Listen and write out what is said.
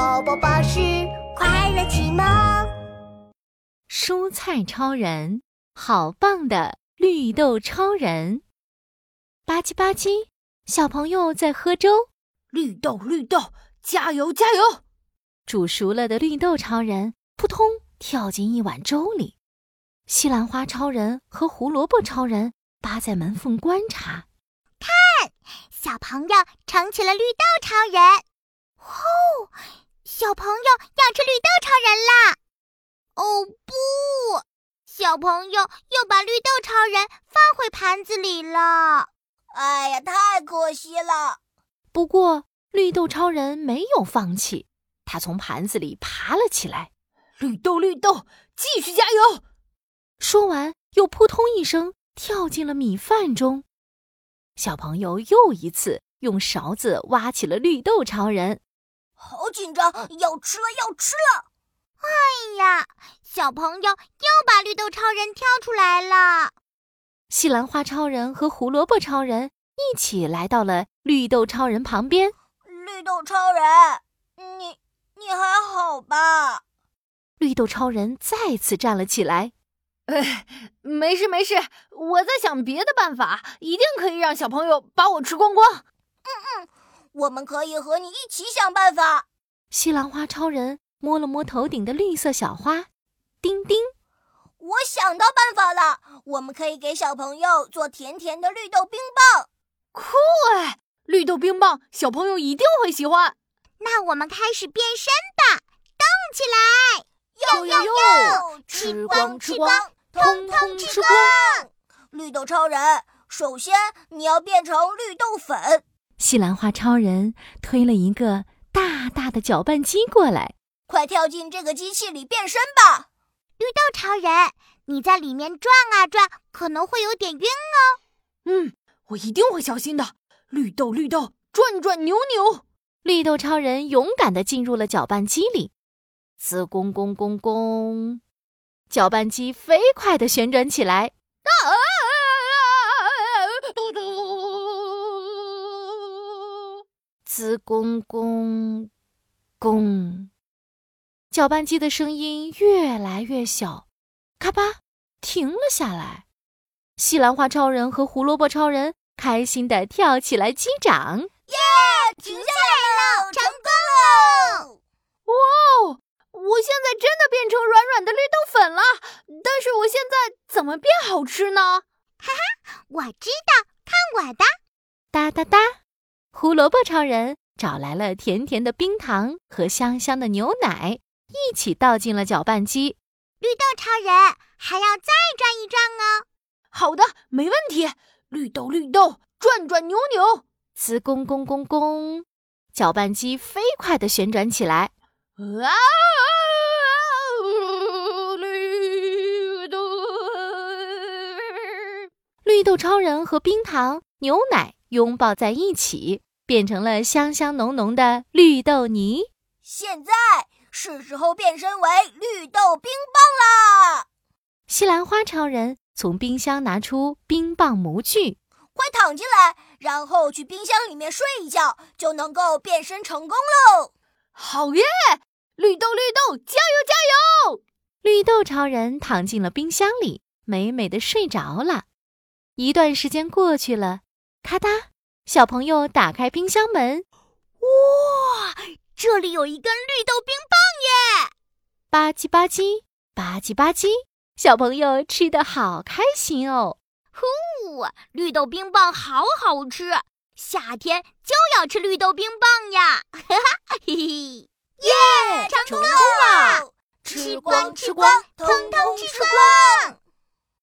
宝宝巴士快乐启蒙。蔬菜超人，好棒的绿豆超人！吧唧吧唧，小朋友在喝粥。绿豆绿豆，加油加油！煮熟了的绿豆超人扑通跳进一碗粥里。西兰花超人和胡萝卜超人扒在门缝观察，看，小朋友盛起了绿豆超人。哦，小朋友要吃绿豆超人啦！哦不，小朋友又把绿豆超人放回盘子里了。哎呀，太可惜了！不过绿豆超人没有放弃，他从盘子里爬了起来。绿豆绿豆，继续加油！说完，又扑通一声跳进了米饭中。小朋友又一次用勺子挖起了绿豆超人。好紧张，要吃了，要吃了！哎呀，小朋友又把绿豆超人挑出来了。西兰花超人和胡萝卜超人一起来到了绿豆超人旁边。绿豆超人，你你还好吧？绿豆超人再次站了起来。哎，没事没事，我在想别的办法，一定可以让小朋友把我吃光光。嗯嗯。我们可以和你一起想办法。西兰花超人摸了摸头顶的绿色小花，叮叮，我想到办法了！我们可以给小朋友做甜甜的绿豆冰棒，酷哎！绿豆冰棒，小朋友一定会喜欢。那我们开始变身吧，动起来！哟哟哟！吃光吃光，通通吃光！绿豆超人，首先你要变成绿豆粉。西兰花超人推了一个大大的搅拌机过来，快跳进这个机器里变身吧！绿豆超人，你在里面转啊转，可能会有点晕哦。嗯，我一定会小心的。绿豆绿豆，转转扭扭。绿豆超人勇敢地进入了搅拌机里，滋公公公公，搅拌机飞快地旋转起来。啊！滋公公公，搅拌机的声音越来越小，咔吧，停了下来。西兰花超人和胡萝卜超人开心的跳起来击掌，耶！停下来了，成功了！哇，我现在真的变成软软的绿豆粉了。但是我现在怎么变好吃呢？哈哈，我知道，看我的！哒哒哒。胡萝卜超人找来了甜甜的冰糖和香香的牛奶，一起倒进了搅拌机。绿豆超人还要再转一转哦。好的，没问题。绿豆绿豆，转转扭扭，呲公公公公，搅拌机飞快地旋转起来。啊！绿豆，绿豆超人和冰糖、牛奶。拥抱在一起，变成了香香浓浓的绿豆泥。现在是时候变身为绿豆冰棒啦！西兰花超人从冰箱拿出冰棒模具，快躺进来，然后去冰箱里面睡一觉，就能够变身成功喽！好耶！绿豆绿豆，加油加油！绿豆超人躺进了冰箱里，美美的睡着了。一段时间过去了。咔嗒，小朋友打开冰箱门，哇，这里有一根绿豆冰棒耶！吧唧吧唧，吧唧吧唧，小朋友吃的好开心哦！呼，绿豆冰棒好好吃，夏天就要吃绿豆冰棒呀！哈哈，嘿嘿，耶，成功了！吃光吃光，通通吃光！